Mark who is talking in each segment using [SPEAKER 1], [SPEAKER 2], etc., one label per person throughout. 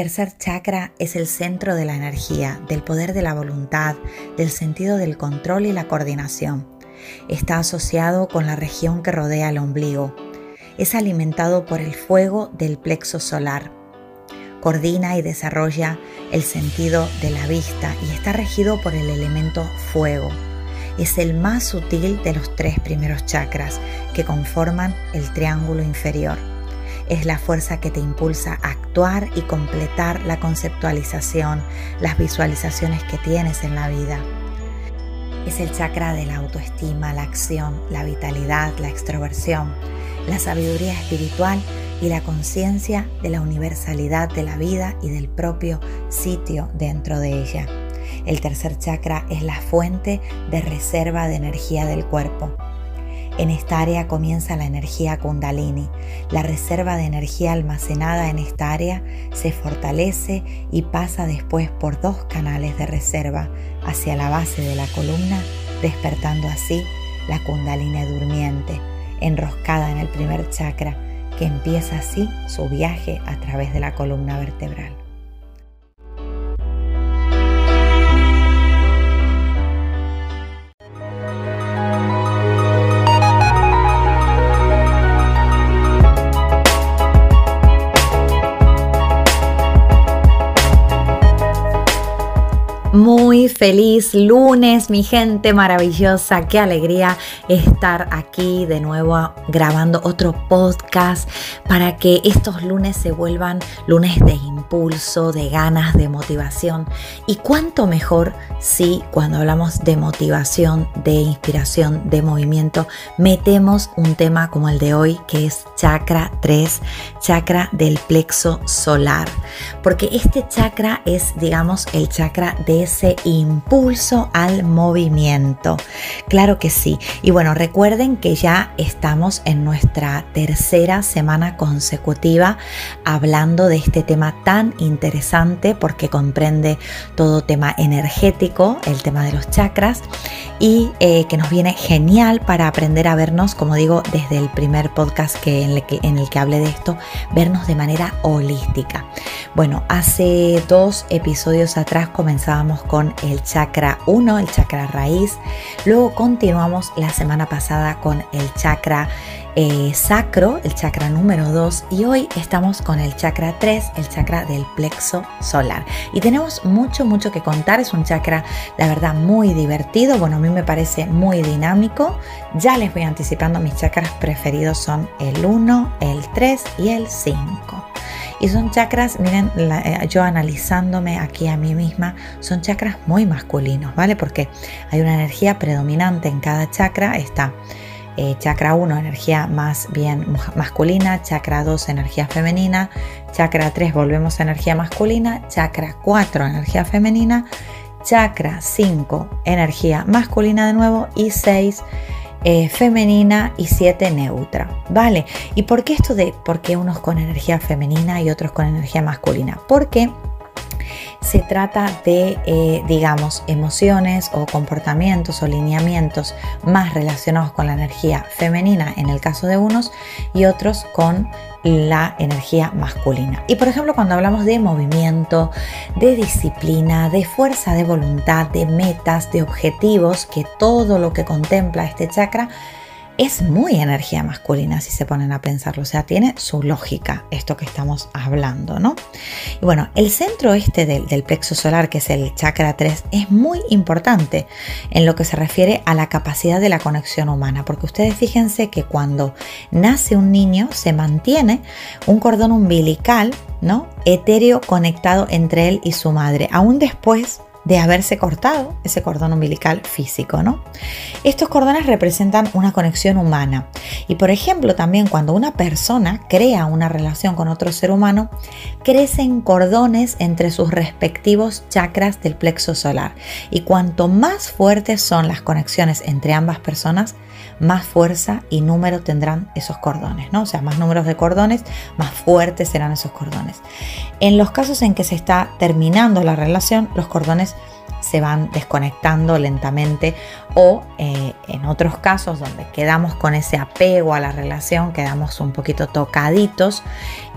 [SPEAKER 1] Tercer chakra es el centro de la energía, del poder de la voluntad, del sentido del control y la coordinación. Está asociado con la región que rodea el ombligo. Es alimentado por el fuego del plexo solar. Coordina y desarrolla el sentido de la vista y está regido por el elemento fuego. Es el más sutil de los tres primeros chakras que conforman el triángulo inferior es la fuerza que te impulsa a actuar y completar la conceptualización, las visualizaciones que tienes en la vida. Es el chakra de la autoestima, la acción, la vitalidad, la extroversión, la sabiduría espiritual y la conciencia de la universalidad de la vida y del propio sitio dentro de ella. El tercer chakra es la fuente de reserva de energía del cuerpo en esta área comienza la energía kundalini. La reserva de energía almacenada en esta área se fortalece y pasa después por dos canales de reserva hacia la base de la columna, despertando así la kundalini durmiente, enroscada en el primer chakra, que empieza así su viaje a través de la columna vertebral. Feliz lunes, mi gente maravillosa. Qué alegría estar aquí de nuevo grabando otro podcast para que estos lunes se vuelvan lunes de impulso, de ganas, de motivación. Y cuánto mejor si cuando hablamos de motivación, de inspiración, de movimiento, metemos un tema como el de hoy que es chakra 3, chakra del plexo solar. Porque este chakra es, digamos, el chakra de ese impulso al movimiento. Claro que sí. Y bueno, recuerden que ya estamos en nuestra tercera semana consecutiva hablando de este tema tan interesante porque comprende todo tema energético, el tema de los chakras y eh, que nos viene genial para aprender a vernos, como digo, desde el primer podcast que, en, el que, en el que hablé de esto, vernos de manera holística. Bueno, hace dos episodios atrás comenzábamos con el chakra 1, el chakra raíz, luego continuamos la semana pasada con el chakra eh, sacro, el chakra número 2, y hoy estamos con el chakra 3, el chakra del plexo solar. Y tenemos mucho, mucho que contar, es un chakra, la verdad, muy divertido, bueno, a mí me parece muy dinámico, ya les voy anticipando, mis chakras preferidos son el 1, el 3 y el 5. Y son chakras, miren, eh, yo analizándome aquí a mí misma, son chakras muy masculinos, ¿vale? Porque hay una energía predominante en cada chakra, está eh, chakra 1 energía más bien masculina, chakra 2 energía femenina, chakra 3 volvemos a energía masculina, chakra 4 energía femenina, chakra 5 energía masculina de nuevo y 6 eh, femenina y 7 neutra, ¿vale? ¿Y por qué esto de por qué unos con energía femenina y otros con energía masculina? Porque se trata de, eh, digamos, emociones o comportamientos o lineamientos más relacionados con la energía femenina en el caso de unos y otros con la energía masculina. Y por ejemplo, cuando hablamos de movimiento, de disciplina, de fuerza de voluntad, de metas, de objetivos, que todo lo que contempla este chakra es muy energía masculina si se ponen a pensarlo, o sea, tiene su lógica esto que estamos hablando, ¿no? Y bueno, el centro este del, plexo solar, que es el chakra 3, es muy importante en lo que se refiere a la capacidad de la conexión humana, porque ustedes fíjense que cuando nace un niño se mantiene un cordón umbilical, ¿no? Etéreo conectado entre él y su madre, aún después de haberse cortado ese cordón umbilical físico, ¿no? Estos cordones representan una conexión humana y por ejemplo también cuando una persona crea una relación con otro ser humano, crecen cordones entre sus respectivos chakras del plexo solar y cuanto más fuertes son las conexiones entre ambas personas, más fuerza y número tendrán esos cordones, ¿no? O sea, más números de cordones, más fuertes serán esos cordones. En los casos en que se está terminando la relación, los cordones se van desconectando lentamente o eh, en otros casos donde quedamos con ese apego a la relación, quedamos un poquito tocaditos,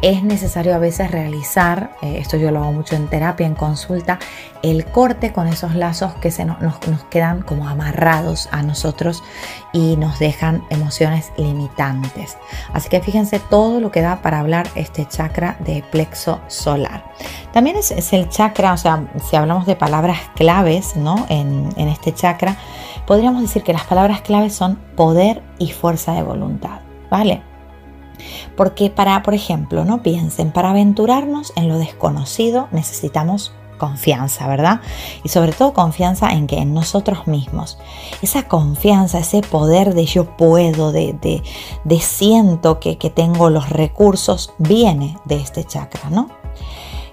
[SPEAKER 1] es necesario a veces realizar, eh, esto yo lo hago mucho en terapia, en consulta, el corte con esos lazos que se nos, nos quedan como amarrados a nosotros y nos dejan emociones limitantes. Así que fíjense todo lo que da para hablar este chakra de plexo solar. También es, el chakra, o sea, si hablamos de palabras claves ¿no? en, en este chakra, podríamos decir que las palabras claves son poder y fuerza de voluntad, ¿vale? Porque para, por ejemplo, no piensen, para aventurarnos en lo desconocido necesitamos confianza, ¿verdad? Y sobre todo confianza en que en nosotros mismos. Esa confianza, ese poder de yo puedo, de, de, siento que, que tengo los recursos, viene de este chakra, ¿no?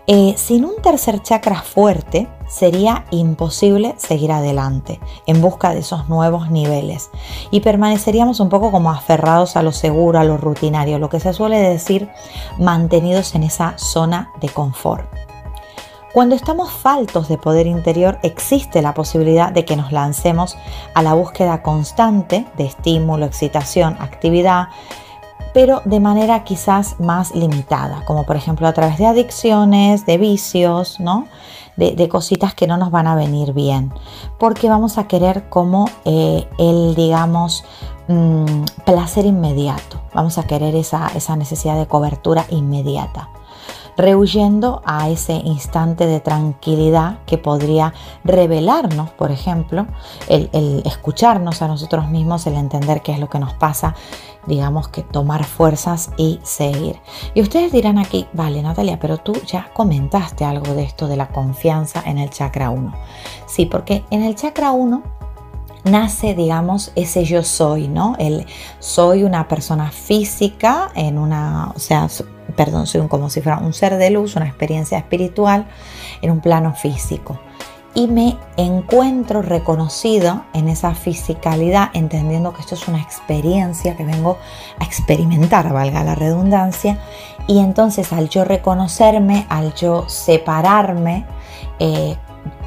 [SPEAKER 1] Eh, sin un tercer chakra fuerte, sería imposible seguir adelante en busca de esos nuevos niveles y permaneceríamos un poco como aferrados a lo seguro, a lo rutinario, lo que se suele decir mantenidos en esa zona de confort. Cuando estamos faltos de poder interior, existe la posibilidad de que nos lancemos a la búsqueda constante de estímulo, excitación, actividad, pero de manera quizás más limitada, como por ejemplo a través de adicciones, de vicios, ¿no? De, cositas que no nos van a venir bien, porque vamos a querer como eh, el, digamos, mm, placer inmediato, vamos a querer esa, esa necesidad de cobertura inmediata rehuyendo a ese instante de tranquilidad que podría revelarnos, por ejemplo, el, escucharnos a nosotros mismos, el entender qué es lo que nos pasa, digamos que tomar fuerzas y seguir. Y ustedes dirán aquí, vale Natalia, pero tú ya comentaste algo de esto de la confianza en el chakra 1. Sí, porque en el chakra 1 nace, digamos, ese yo soy, ¿no? El soy una persona física en una, o sea, perdón, soy como si fuera un ser de luz, una experiencia espiritual en un plano físico. Y me encuentro reconocido en esa fisicalidad, entendiendo que esto es una experiencia que vengo a experimentar, valga la redundancia. Y entonces al yo reconocerme, al yo separarme, eh,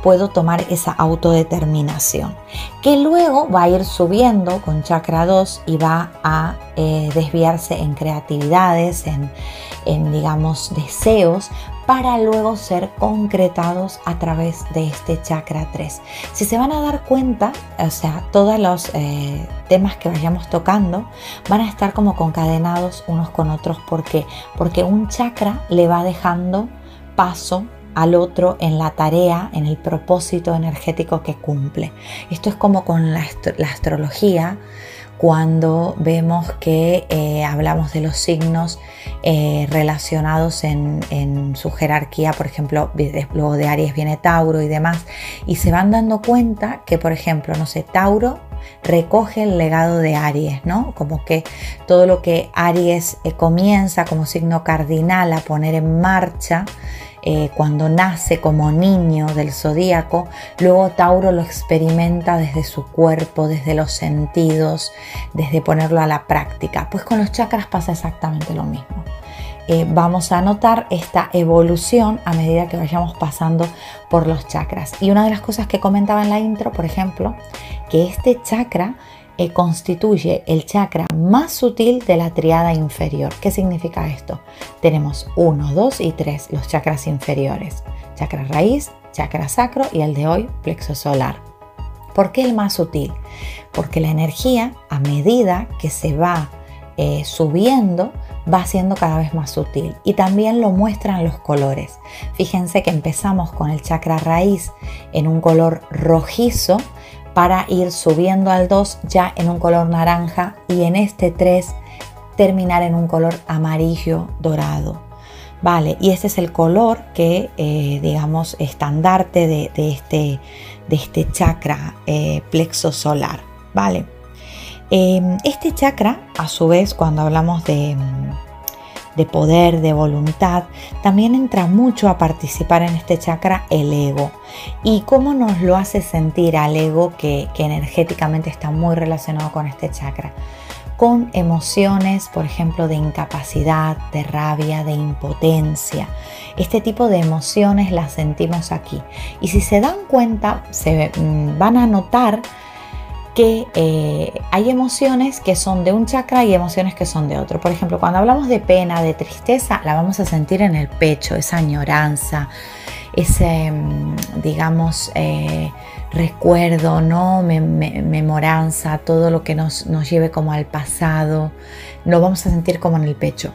[SPEAKER 1] puedo tomar esa autodeterminación, que luego va a ir subiendo con chakra 2 y va a eh, desviarse en creatividades, en, digamos, deseos, para luego ser concretados a través de este chakra 3. Si se van a dar cuenta, o sea, todos los eh, temas que vayamos tocando van a estar como concadenados unos con otros. ¿Por qué? Porque un chakra le va dejando paso al otro en la tarea, en el propósito energético que cumple. Esto es como con la, astrología, cuando vemos que eh, hablamos de los signos eh, relacionados en, su jerarquía, por ejemplo, luego de Aries viene Tauro y demás, y se van dando cuenta que, por ejemplo, no sé, Tauro recoge el legado de Aries, ¿no? Como que todo lo que Aries eh, comienza como signo cardinal a poner en marcha, eh, cuando nace como niño del zodíaco, luego Tauro lo experimenta desde su cuerpo, desde los sentidos, desde ponerlo a la práctica. Pues con los chakras pasa exactamente lo mismo. Eh, vamos a notar esta evolución a medida que vayamos pasando por los chakras. Y una de las cosas que comentaba en la intro, por ejemplo, que este chakra eh, constituye el chakra más sutil de la triada inferior. ¿Qué significa esto? Tenemos 1, 2 y 3, los chakras inferiores. Chakra raíz, chakra sacro y el de hoy, plexo solar. ¿Por qué el más sutil? Porque la energía, a medida que se va eh, subiendo, va siendo cada vez más sutil y también lo muestran los colores. Fíjense que empezamos con el chakra raíz en un color rojizo para ir subiendo al 2 ya en un color naranja y en este 3 terminar en un color amarillo dorado. Vale, y ese es el color que, eh, digamos, estandarte de, este, de este chakra eh, plexo solar. Vale, em, este chakra, a su vez, cuando hablamos de, de poder, de voluntad, también entra mucho a participar en este chakra el ego. ¿Y cómo nos lo hace sentir al ego que, que energéticamente está muy relacionado con este chakra? con emociones, por ejemplo, de incapacidad, de rabia, de impotencia. Este tipo de emociones las sentimos aquí. Y si se dan cuenta, se mm, van a notar que eh, hay emociones que son de un chakra y emociones que son de otro. Por ejemplo, cuando hablamos de pena, de tristeza, la vamos a sentir en el pecho, esa añoranza, ese, mm, digamos, eh, recuerdo, ¿no? memoranza, todo lo que nos, nos lleve como al pasado, lo vamos a sentir como en el pecho.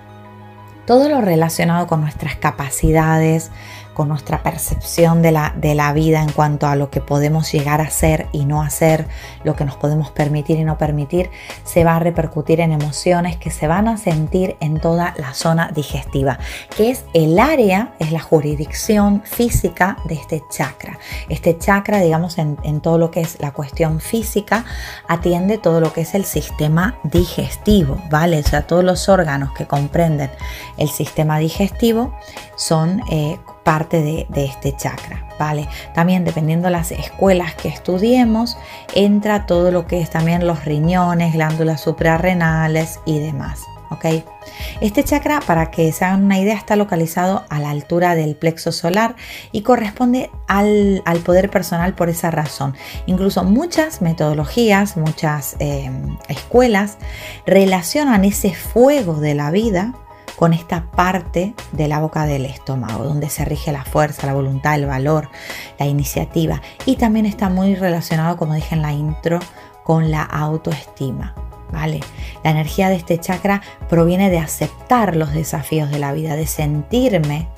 [SPEAKER 1] Todo lo relacionado con nuestras capacidades, con nuestra percepción de la, de la vida en cuanto a lo que podemos llegar a hacer y no hacer, lo que nos podemos permitir y no permitir, se va a repercutir en emociones que se van a sentir en toda la zona digestiva, que es el área, es la jurisdicción física de este chakra. Este chakra, digamos, en, en todo lo que es la cuestión física, atiende todo lo que es el sistema digestivo, ¿vale? O sea, todos los órganos que comprenden el sistema digestivo son eh, parte de, este chakra, ¿vale? También dependiendo las escuelas que estudiemos, entra todo lo que es también los riñones, glándulas suprarrenales y demás, ¿ok? Este chakra, para que se hagan una idea, está localizado a la altura del plexo solar y corresponde al, poder personal por esa razón. Incluso muchas metodologías, muchas eh, escuelas relacionan ese fuego de la vida con esta parte de la boca del estómago, donde se rige la fuerza, la voluntad, el valor, la iniciativa. Y también está muy relacionado, como dije en la intro, con la autoestima. ¿Vale? La energía de este chakra proviene de aceptar los desafíos de la vida, de sentirme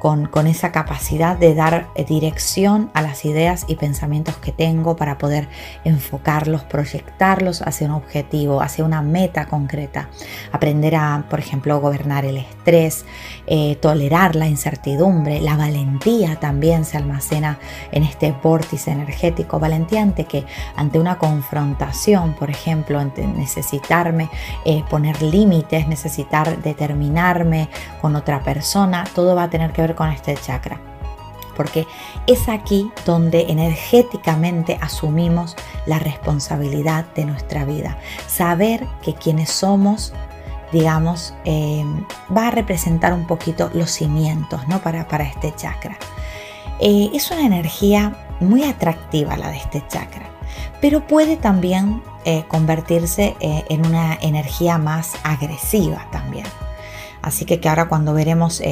[SPEAKER 1] con, esa capacidad de dar eh, dirección a las ideas y pensamientos que tengo para poder enfocarlos, proyectarlos hacia un objetivo, hacia una meta concreta. Aprender a, por ejemplo, gobernar el estrés, eh, tolerar la incertidumbre, la valentía también se almacena en este vórtice energético. Valentía ante que, ante una confrontación, por ejemplo, ante necesitarme eh, poner límites, necesitar determinarme con otra persona, todo va a tener que ver con este chakra. Porque es aquí donde energéticamente asumimos la responsabilidad de nuestra vida. Saber que quienes somos, digamos, eh, va a representar un poquito los cimientos ¿no? para, para este chakra. Eh, es una energía muy atractiva la de este chakra, pero puede también eh, convertirse en una energía más agresiva también. Así que, que ahora cuando veremos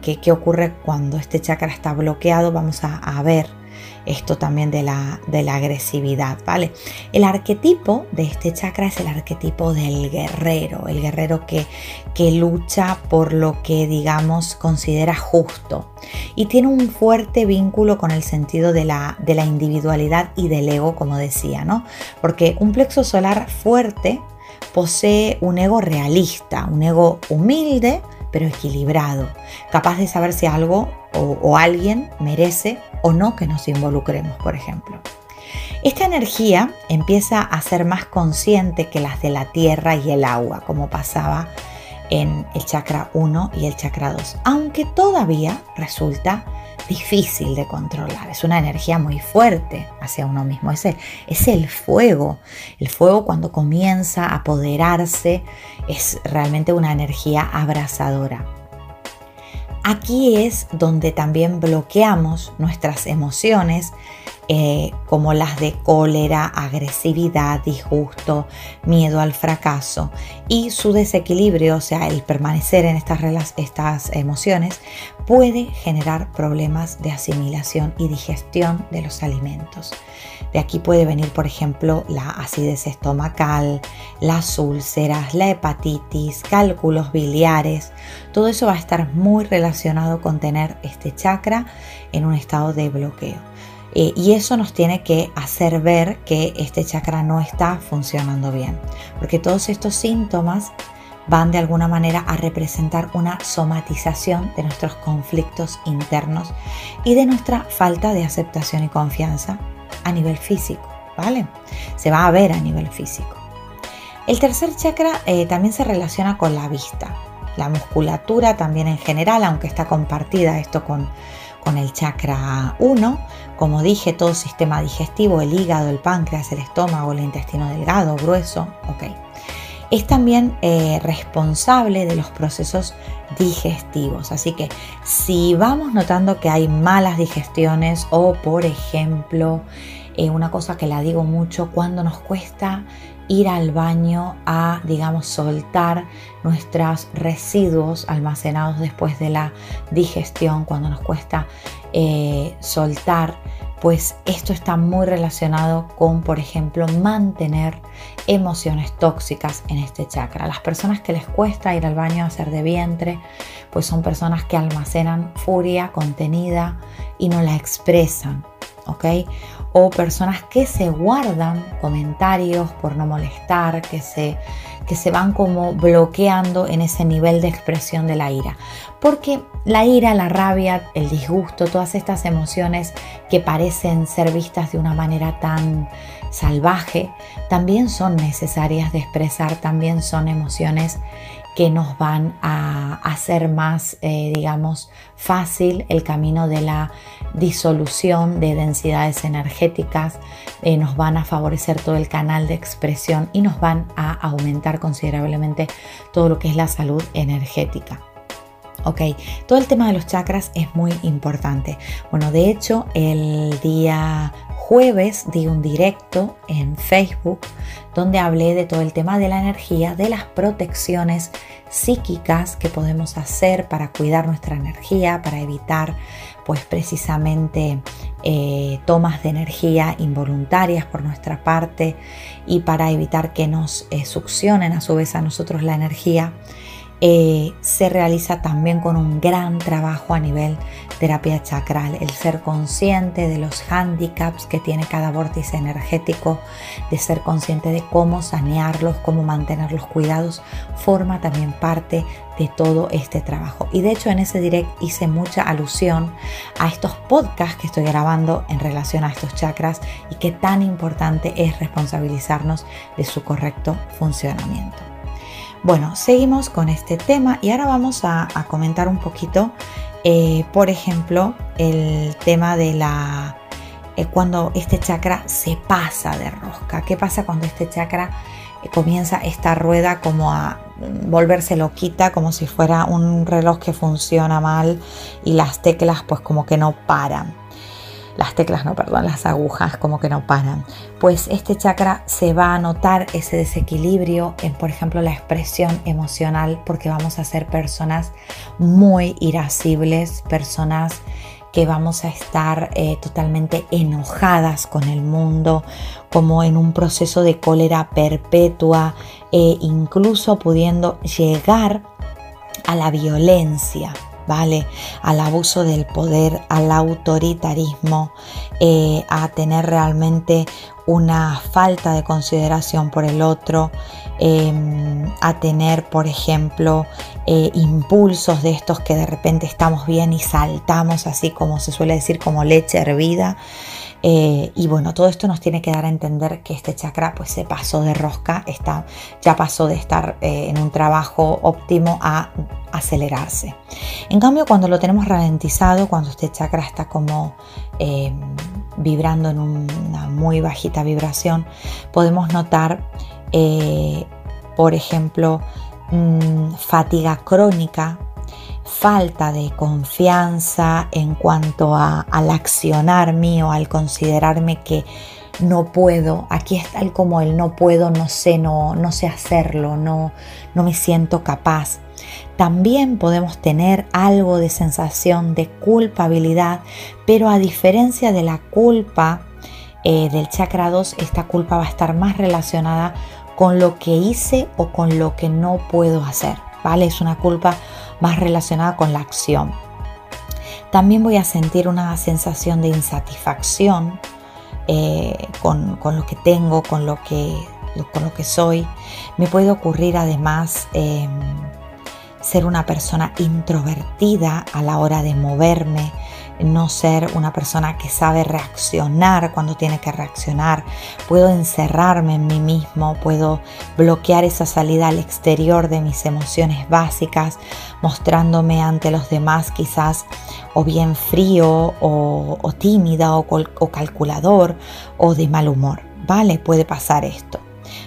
[SPEAKER 1] qué, ocurre cuando este chakra está bloqueado, vamos a, ver esto también de la, de la, agresividad, ¿vale? El arquetipo de este chakra es el arquetipo del guerrero, el guerrero que, que lucha por lo que, digamos, considera justo y tiene un fuerte vínculo con el sentido de la, de la individualidad y del ego, como decía, ¿no? Porque un plexo solar fuerte posee un ego realista, un ego humilde, pero equilibrado, capaz de saber si algo o, alguien merece o no que nos involucremos, por ejemplo. Esta energía empieza a ser más consciente que las de la tierra y el agua, como pasaba en el chakra 1 y el chakra 2, aunque todavía resulta difícil de controlar, es una energía muy fuerte hacia uno mismo, es el, es el fuego, el fuego cuando comienza a apoderarse es realmente una energía abrasadora. Aquí es donde también bloqueamos nuestras emociones eh, como las de cólera, agresividad, disgusto, miedo al fracaso y su desequilibrio, o sea, el permanecer en estas, estas emociones, puede generar problemas de asimilación y digestión de los alimentos. De aquí puede venir, por ejemplo, la acidez estomacal, las úlceras, la hepatitis, cálculos biliares. Todo eso va a estar muy relacionado con tener este chakra en un estado de bloqueo. Eh, y eso nos tiene que hacer ver que este chakra no está funcionando bien, porque todos estos síntomas van de alguna manera a representar una somatización de nuestros conflictos internos y de nuestra falta de aceptación y confianza a nivel físico, ¿vale? Se va a ver a nivel físico. El tercer chakra eh, también se relaciona con la vista, la musculatura también en general, aunque está compartida esto con, con el chakra 1, como dije, todo sistema digestivo, el hígado, el páncreas, el estómago, el intestino delgado, grueso, ok. Es también eh, responsable de los procesos digestivos. Así que si vamos notando que hay malas digestiones o, por ejemplo, eh, una cosa que la digo mucho, cuando nos cuesta ir al baño a, digamos, soltar nuestros residuos almacenados después de la digestión, cuando nos cuesta eh, soltar, pues esto está muy relacionado con, por ejemplo, mantener emociones tóxicas en este chakra. Las personas que les cuesta ir al baño a hacer de vientre, pues son personas que almacenan furia contenida y no la expresan, ¿ok? O personas que se guardan comentarios por no molestar, que se que se van como bloqueando en ese nivel de expresión de la ira. Porque la ira, la rabia, el disgusto, todas estas emociones que parecen ser vistas de una manera tan salvaje, también son necesarias de expresar, también son emociones que nos van a hacer más, eh, digamos, fácil el camino de la disolución de densidades energéticas, eh, nos van a favorecer todo el canal de expresión y nos van a aumentar considerablemente todo lo que es la salud energética. Ok, todo el tema de los chakras es muy importante. Bueno, de hecho, el día jueves di un directo en Facebook donde hablé de todo el tema de la energía, de las protecciones psíquicas que podemos hacer para cuidar nuestra energía, para evitar pues precisamente eh, tomas de energía involuntarias por nuestra parte y para evitar que nos eh, succionen a su vez a nosotros la energía. Eh, se realiza también con un gran trabajo a nivel terapia chakral, el ser consciente de los handicaps que tiene cada vórtice energético, de ser consciente de cómo sanearlos, cómo mantenerlos cuidados, forma también parte de todo este trabajo. Y de hecho en ese direct hice mucha alusión a estos podcasts que estoy grabando en relación a estos chakras y que tan importante es responsabilizarnos de su correcto funcionamiento. Bueno, seguimos con este tema y ahora vamos a, comentar un poquito, eh, por ejemplo, el tema de la eh, cuando este chakra se pasa de rosca. ¿Qué pasa cuando este chakra eh, comienza esta rueda como a volverse loquita, como si fuera un reloj que funciona mal y las teclas pues como que no paran? Las teclas no, perdón, las agujas como que no paran. Pues este chakra se va a notar ese desequilibrio en, por ejemplo, la expresión emocional, porque vamos a ser personas muy irascibles, personas que vamos a estar eh, totalmente enojadas con el mundo, como en un proceso de cólera perpetua, e incluso pudiendo llegar a la violencia. ¿Vale? Al abuso del poder, al autoritarismo, eh, a tener realmente una falta de consideración por el otro, em, a tener, por ejemplo, eh, impulsos de estos que de repente estamos bien y saltamos así como se suele decir como leche hervida. Eh, y bueno, todo esto nos tiene que dar a entender que este chakra pues se pasó de rosca, está, ya pasó de estar en un trabajo óptimo a acelerarse. En cambio, cuando lo tenemos ralentizado, cuando este chakra está como eh, vibrando en una muy bajita vibración, podemos notar, eh, por ejemplo, mm, fatiga crónica, falta de confianza en cuanto a, al accionar mío, al considerarme que no puedo, aquí está el como el no puedo, no sé, no, no sé hacerlo, no, no me siento capaz. También podemos tener algo de sensación de culpabilidad, pero a diferencia de la culpa eh, del chakra 2, esta culpa va a estar más relacionada con lo que hice o con lo que no puedo hacer, ¿vale? Es una culpa más relacionada con la acción. También voy a sentir una sensación de insatisfacción eh, con, lo que tengo, con lo que, con lo que soy. Me puede ocurrir además em, ser una persona introvertida a la hora de moverme, no ser una persona que sabe reaccionar cuando tiene que reaccionar. Puedo encerrarme en mí mismo, puedo bloquear esa salida al exterior de mis emociones básicas, mostrándome ante los demás quizás o bien frío o, tímida o, calculador o de mal humor. ¿Vale? Puede pasar esto.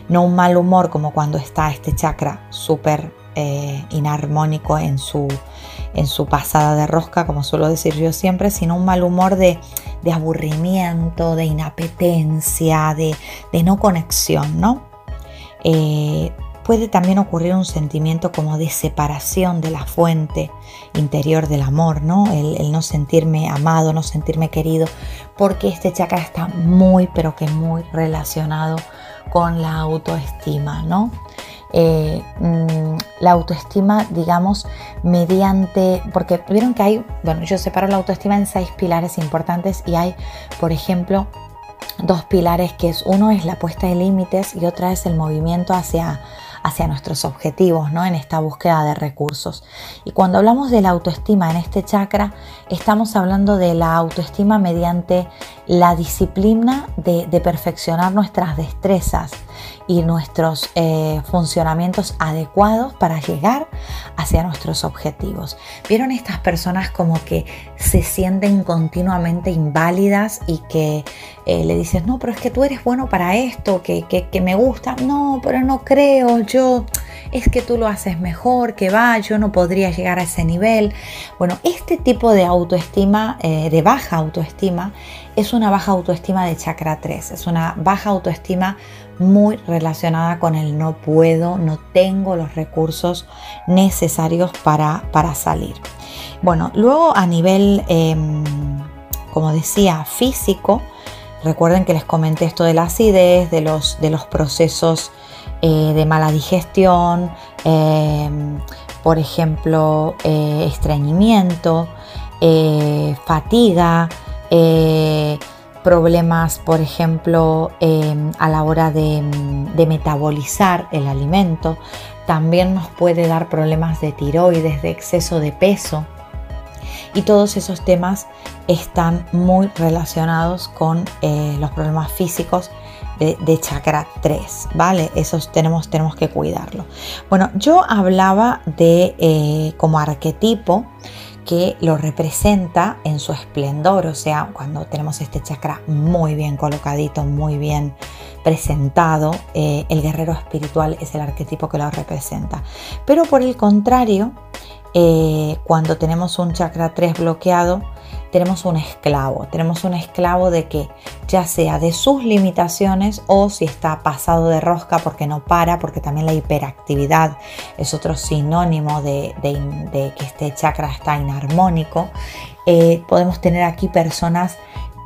[SPEAKER 1] No un mal humor como cuando está este chakra súper eh, inarmónico en su, en su pasada de rosca, como suelo decir yo siempre, sino un mal humor de, aburrimiento, de inapetencia, de, no conexión, ¿no? Eh, puede también ocurrir un sentimiento como de separación de la fuente interior del amor, ¿no? El, el, no sentirme amado, no sentirme querido, porque este chakra está muy, pero que muy relacionado con la autoestima, ¿no? Eh, mm, la autoestima, digamos, mediante, porque vieron que hay, bueno, yo separo la autoestima en seis pilares importantes y hay, por ejemplo, dos pilares que es uno es la puesta de límites y otra es el movimiento hacia hacia nuestros objetivos, ¿no? En esta búsqueda de recursos. Y cuando hablamos de la autoestima en este chakra, estamos hablando de la autoestima mediante la disciplina de, perfeccionar nuestras destrezas y nuestros eh, funcionamientos adecuados para llegar hacia nuestros objetivos. ¿Vieron estas personas como que se sienten continuamente inválidas y que eh, le dices, no, pero es que tú eres bueno para esto, que, que me gusta, no, pero no creo, yo es que tú lo haces mejor, que va, yo no podría llegar a ese nivel. Bueno, este tipo de autoestima, eh, de baja autoestima, es una baja autoestima de chakra 3, es una baja autoestima muy relacionada con el no puedo, no tengo los recursos necesarios para, para salir. Bueno, luego a nivel, em, como decía, físico, recuerden que les comenté esto de la acidez, de los, de los procesos eh, de mala digestión, em, por ejemplo, eh, estreñimiento, eh, fatiga, problemas, por ejemplo, em, a la hora de, metabolizar el alimento. También nos puede dar problemas de tiroides, de exceso de peso. Y todos esos temas están muy relacionados con los problemas físicos de, chakra 3, ¿vale? Esos tenemos, tenemos que cuidarlo. Bueno, yo hablaba de eh, como arquetipo que lo representa en su esplendor, o sea, cuando tenemos este chakra muy bien colocadito, muy bien presentado, eh, el guerrero espiritual es el arquetipo que lo representa. Pero por el contrario, eh, cuando tenemos un chakra 3 bloqueado, tenemos un esclavo, tenemos un esclavo de que ya sea de sus limitaciones o si está pasado de rosca porque no para, porque también la hiperactividad es otro sinónimo de, que este chakra está inarmónico. Eh, podemos tener aquí personas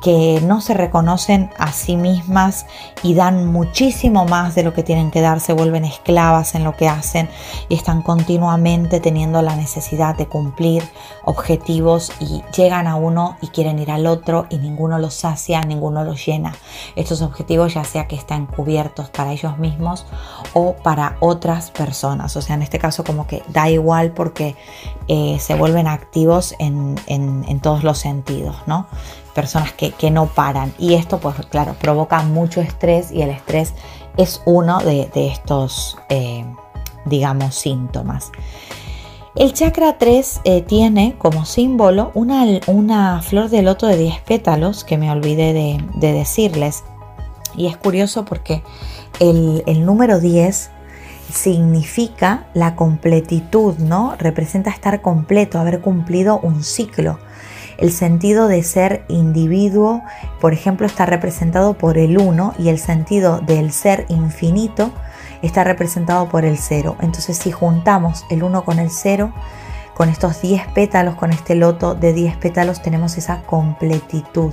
[SPEAKER 1] que no se reconocen a sí mismas y dan muchísimo más de lo que tienen que dar, se vuelven esclavas en lo que hacen y están continuamente teniendo la necesidad de cumplir objetivos y llegan a uno y quieren ir al otro y ninguno los sacia, ninguno los llena. Estos objetivos ya sea que están cubiertos para ellos mismos o para otras personas, o sea, en este caso como que da igual porque eh, se vuelven activos en, en todos los sentidos, ¿no? Personas que, no paran. Y esto, pues claro, provoca mucho estrés y el estrés es uno de, estos, eh, digamos, síntomas. El chakra 3 eh, tiene como símbolo una, una, flor de loto de 10 pétalos que me olvidé de, decirles. Y es curioso porque el, el número 10 significa la completitud, ¿no? Representa estar completo, haber cumplido un ciclo. El sentido de ser individuo, por ejemplo, está representado por el uno y el sentido del ser infinito está representado por el cero. Entonces, si juntamos el uno con el cero, con estos 10 pétalos, con este loto de 10 pétalos, tenemos esa completitud,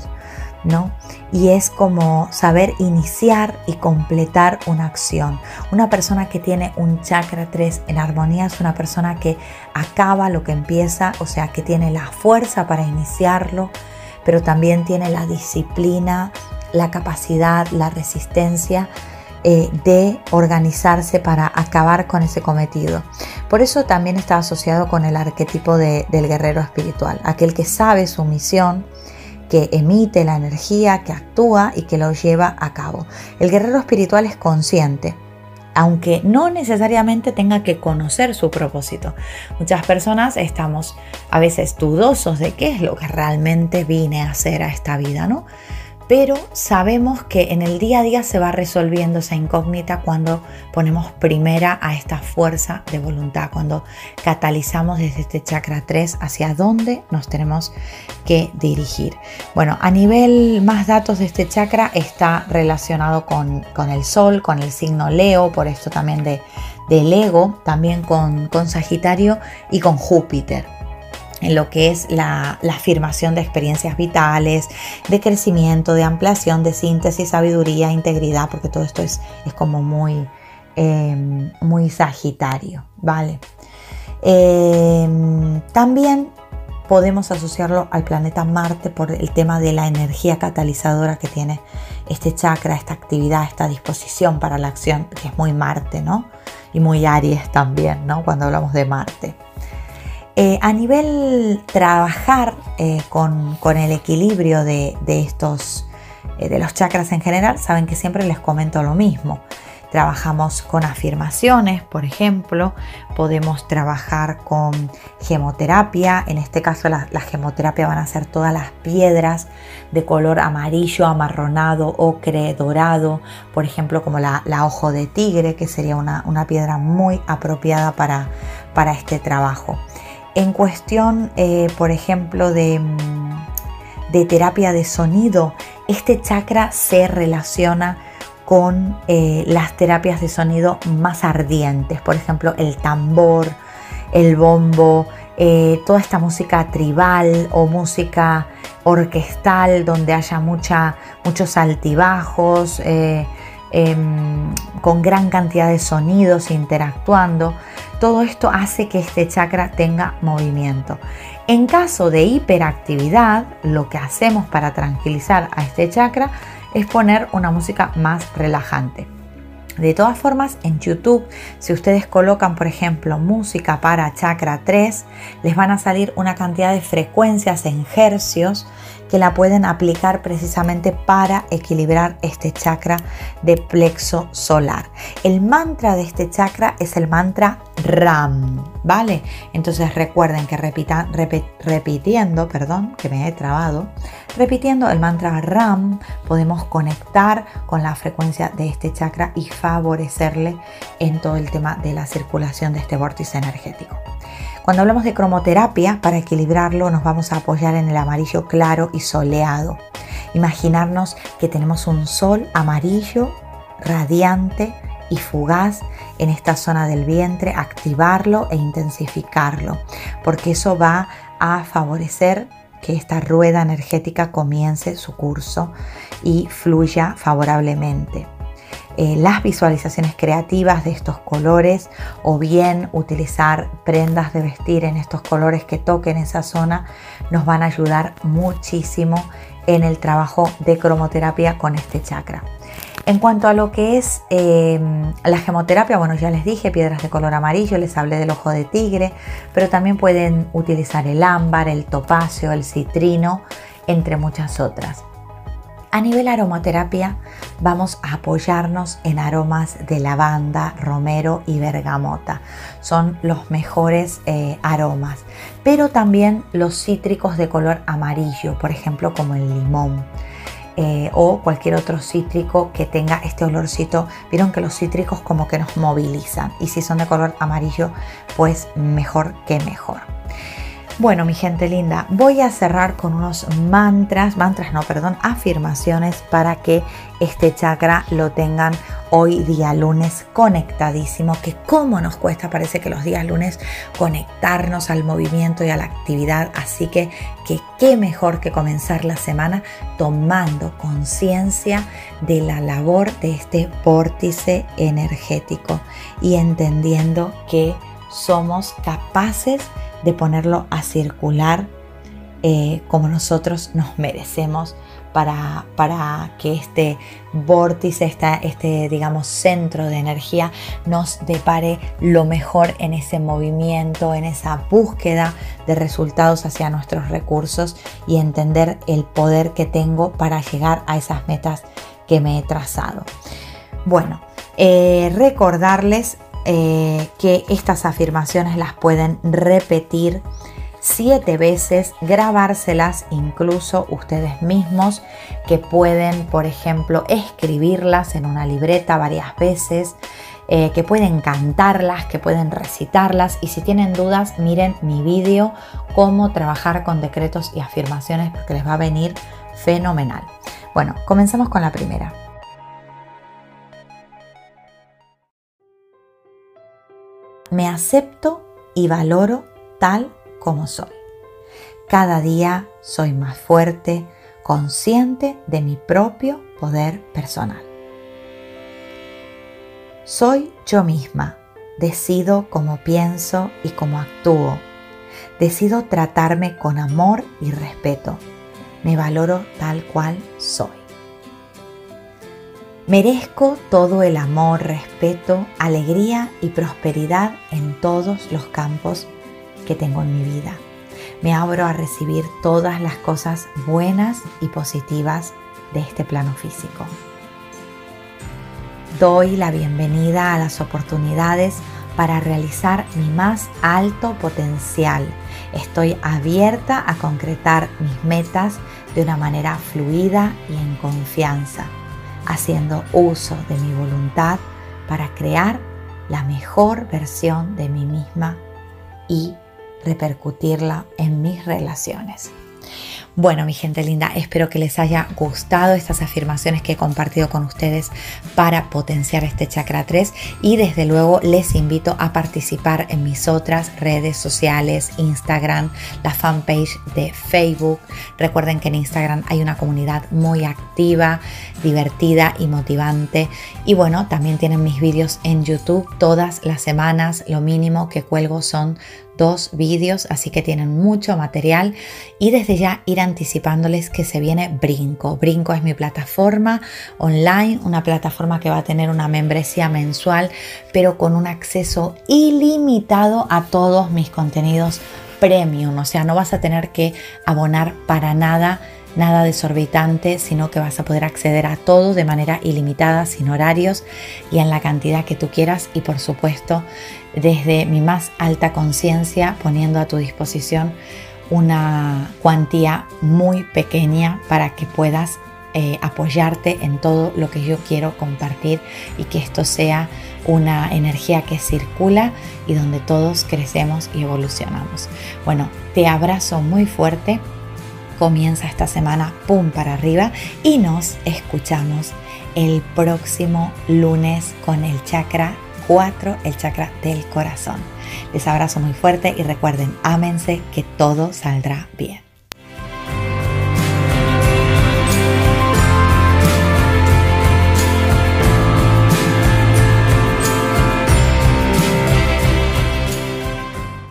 [SPEAKER 1] ¿no? Y es como saber iniciar y completar una acción. Una persona que tiene un chakra 3 en armonía es una persona que acaba lo que empieza, o sea, que tiene la fuerza para iniciarlo, pero también tiene la disciplina, la capacidad, la resistencia eh, de organizarse para acabar con ese cometido. Por eso también está asociado con el arquetipo del guerrero espiritual, aquel que sabe su misión, que emite la energía, que actúa y que lo lleva a cabo. El guerrero espiritual es consciente, aunque no necesariamente tenga que conocer su propósito. Muchas personas estamos a veces dudosos de qué es lo que realmente vine a hacer a esta vida, ¿no? Pero sabemos que en el día a día se va resolviendo esa incógnita cuando ponemos primera a esta fuerza de voluntad, cuando catalizamos desde este chakra 3 hacia dónde nos tenemos que dirigir. Bueno, a nivel más datos de este chakra está relacionado con, el sol, con el signo Leo, por esto también de, del ego, también con, con Sagitario y con Júpiter en lo que es la, afirmación de experiencias vitales, de crecimiento, de ampliación, de síntesis, sabiduría, integridad, porque todo esto es, es como muy, em, muy sagitario, ¿vale? Em, también podemos asociarlo al planeta Marte por el tema de la energía catalizadora que tiene este chakra, esta actividad, esta disposición para la acción, que es muy Marte, ¿no? Y muy Aries también, ¿no? Cuando hablamos de Marte. Eh, a nivel trabajar eh, con, el equilibrio de, estos, eh, de los chakras en general, saben que siempre les comento lo mismo. Trabajamos con afirmaciones, por ejemplo, podemos trabajar con gemoterapia, en este caso la, gemoterapia van a ser todas las piedras de color amarillo, amarronado, ocre, dorado, por ejemplo como la, ojo de tigre, que sería una, piedra muy apropiada para, para este trabajo. En cuestión, eh, por ejemplo, mm, de, terapia de sonido, este chakra se relaciona con eh, las terapias de sonido más ardientes, por ejemplo, el tambor, el bombo, eh, toda esta música tribal o música orquestal donde haya mucha, muchos altibajos, em, con gran cantidad de sonidos interactuando. Todo esto hace que este chakra tenga movimiento. En caso de hiperactividad, lo que hacemos para tranquilizar a este chakra es poner una música más relajante. De todas formas, en YouTube, si ustedes colocan, por ejemplo, música para chakra 3, les van a salir una cantidad de frecuencias en hercios que la pueden aplicar precisamente para equilibrar este chakra de plexo solar. El mantra de este chakra es el mantra RAM, ¿vale? Entonces recuerden que repitan, repitiendo, perdón, que me he trabado, repitiendo el mantra RAM podemos conectar con la frecuencia de este chakra y favorecerle en todo el tema de la circulación de este vórtice energético. Cuando hablamos de cromoterapia, para equilibrarlo nos vamos a apoyar en el amarillo claro y soleado. Imaginarnos que tenemos un sol amarillo, radiante y fugaz en esta zona del vientre, activarlo e intensificarlo, porque eso va a favorecer que esta rueda energética comience su curso y fluya favorablemente. Eh, las visualizaciones creativas de estos colores o bien utilizar prendas de vestir en estos colores que toquen esa zona nos van a ayudar muchísimo en el trabajo de cromoterapia con este chakra. En cuanto a lo que es em, la gemoterapia, bueno, ya les dije, piedras de color amarillo, les hablé del ojo de tigre, pero también pueden utilizar el ámbar, el topacio, el citrino, entre muchas otras. A nivel aromaterapia vamos a apoyarnos en aromas de lavanda, romero y bergamota. Son los mejores eh, aromas, pero también los cítricos de color amarillo, por ejemplo como el limón. eh, o cualquier otro cítrico que tenga este olorcito. Vieron que los cítricos como que nos movilizan y si son de color amarillo pues mejor que mejor. Bueno, mi gente linda, voy a cerrar con unos mantras, mantras no, perdón, afirmaciones para que este chakra lo tengan hoy día lunes conectadísimo, que como nos cuesta, parece que los días lunes conectarnos al movimiento y a la actividad, así que que qué mejor que comenzar la semana tomando conciencia de la labor de este vórtice energético y entendiendo que somos capaces de ponerlo a circular eh, como nosotros nos merecemos para, para que este vórtice, este, este, digamos, centro de energía nos depare lo mejor en ese movimiento, en esa búsqueda de resultados hacia nuestros recursos y entender el poder que tengo para llegar a esas metas que me he trazado. Bueno, eh, recordarles eh, que estas afirmaciones las pueden repetir siete veces, grabárselas incluso ustedes mismos, que pueden, por ejemplo, escribirlas en una libreta varias veces, eh, que pueden cantarlas, que pueden recitarlas y si tienen dudas, miren mi vídeo, cómo trabajar con decretos y afirmaciones, porque les va a venir fenomenal. Bueno, comenzamos con la primera. Me acepto y valoro tal como soy. Cada día soy más fuerte, consciente de mi propio poder personal. Soy yo misma, decido cómo pienso y cómo actúo. Decido tratarme con amor y respeto. Me valoro tal cual soy. Merezco todo el amor, respeto, alegría y prosperidad en todos los campos que tengo en mi vida. Me abro a recibir todas las cosas buenas y positivas de este plano físico. Doy la bienvenida a las oportunidades para realizar mi más alto potencial. Estoy abierta a concretar mis metas de una manera fluida y en confianza haciendo uso de mi voluntad para crear la mejor versión de mí misma y repercutirla en mis relaciones. Bueno, mi gente linda, espero que les haya gustado estas afirmaciones que he compartido con ustedes para potenciar este chakra 3 y desde luego les invito a participar en mis otras redes sociales, Instagram, la fanpage de Facebook. Recuerden que en Instagram hay una comunidad muy activa, divertida y motivante. Y bueno, también tienen mis vídeos en YouTube todas las semanas. Lo mínimo que cuelgo son dos vídeos, así que tienen mucho material y desde ya ir anticipándoles que se viene Brinco. Brinco es mi plataforma online, una plataforma que va a tener una membresía mensual, pero con un acceso ilimitado a todos mis contenidos premium, o sea, no vas a tener que abonar para nada nada desorbitante, sino que vas a poder acceder a todo de manera ilimitada, sin horarios y en la cantidad que tú quieras y por supuesto desde mi más alta conciencia poniendo a tu disposición una cuantía muy pequeña para que puedas eh, apoyarte en todo lo que yo quiero compartir y que esto sea una energía que circula y donde todos crecemos y evolucionamos. Bueno, te abrazo muy fuerte comienza esta semana pum para arriba y nos escuchamos el próximo lunes con el chakra 4, el chakra del corazón. Les abrazo muy fuerte y recuerden, ámense que todo saldrá bien.